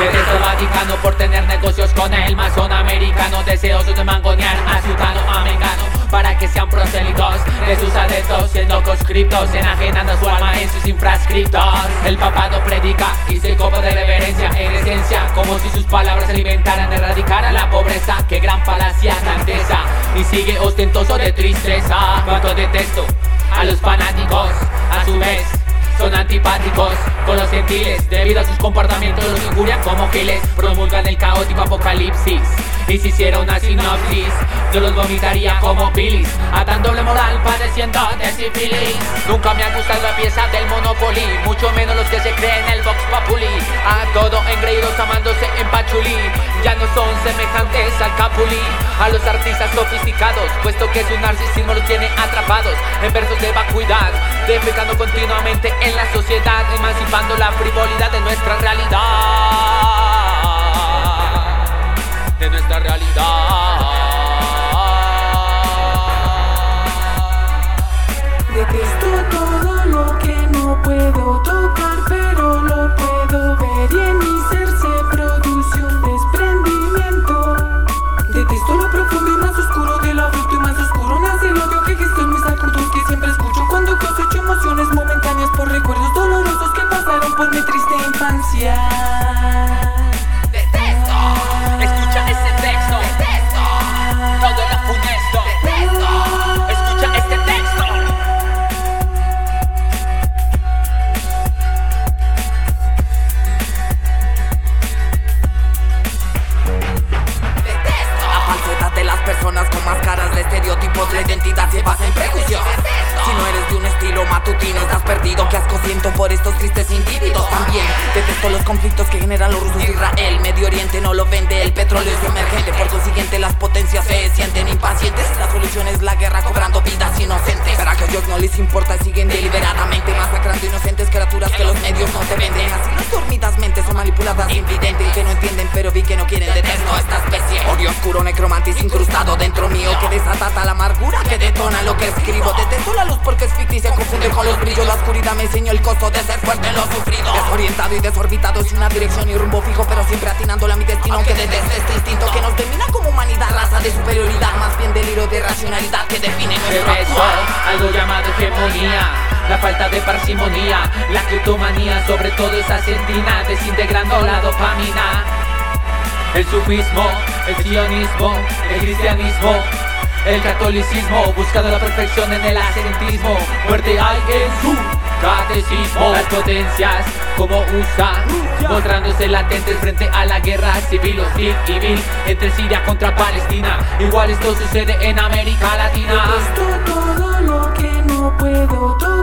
Vaticano por tener negocios con el masón americano. Deseosos de mangonear a ciudadano americano Para que sean prosélitos de sus adeptos Siendo conscriptos, enajenando su alma en sus infrascriptos. El papado predica y se copa de reverencia en esencia Como si sus palabras alimentaran, erradicaran la pobreza Qué gran falacia grandeza Y sigue ostentoso de tristeza. Cuánto detesto a los fanáticos A su vez antipáticos con los gentiles Debido a sus comportamientos los injurian como giles Promulgan el caótico apocalipsis y si hiciera una sinopsis Yo los vomitaría como bilis Atan doble moral padeciendo de sífilis. Nunca me ha gustado la pieza del Monopoly Mucho menos los que se creen el Vox Populi. A todo engreídos amándose en Pachuli Ya no son semejantes al Capuli A los artistas sofisticados Puesto que su narcisismo los tiene atrapados En versos de vacuidad Defecando continuamente en la sociedad Emancipando la frivolidad en Si no eres de un estilo matutino estás perdido. Que asco siento por estos tristes individuos. También detesto los conflictos que generan los rusos Israel. Medio Oriente no lo vende, el petróleo es emergente. Por consiguiente las potencias se sienten impacientes. La solución es la guerra cobrando vidas inocentes. Pero a que a ellos no les importa siguen deliberadamente Masacrando inocentes criaturas que los medios no te venden. Así manipuladas invidentes que no entienden pero vi que no quieren detesto esta especie Odio oscuro necromantis incrustado dentro mío Que desatata la amargura que detona lo que escribo. Detesto la luz porque es ficticia, confunde con los brillos. La oscuridad me enseñó el costo de ser fuerte en lo sufrido. Desorientado y desorbitado es una dirección y rumbo fijo Pero siempre atinándole a mi destino Aunque deteste este instinto que nos domina como humanidad Raza de superioridad, más bien delirio de racionalidad Que define nuestro actuar algo llamado hegemonía la falta de parsimonía, la criptomanía, sobre todo esa sentina, desintegrando la dopamina. El sufismo, el sionismo, el cristianismo, el catolicismo, buscando la perfección en el ascentismo. Muerte hay en su catecismo. Las potencias, como USA, mostrándose latentes frente a la guerra civil, hostil y vil entre Siria contra Palestina. Igual esto sucede en América Latina. Todo lo que no puedo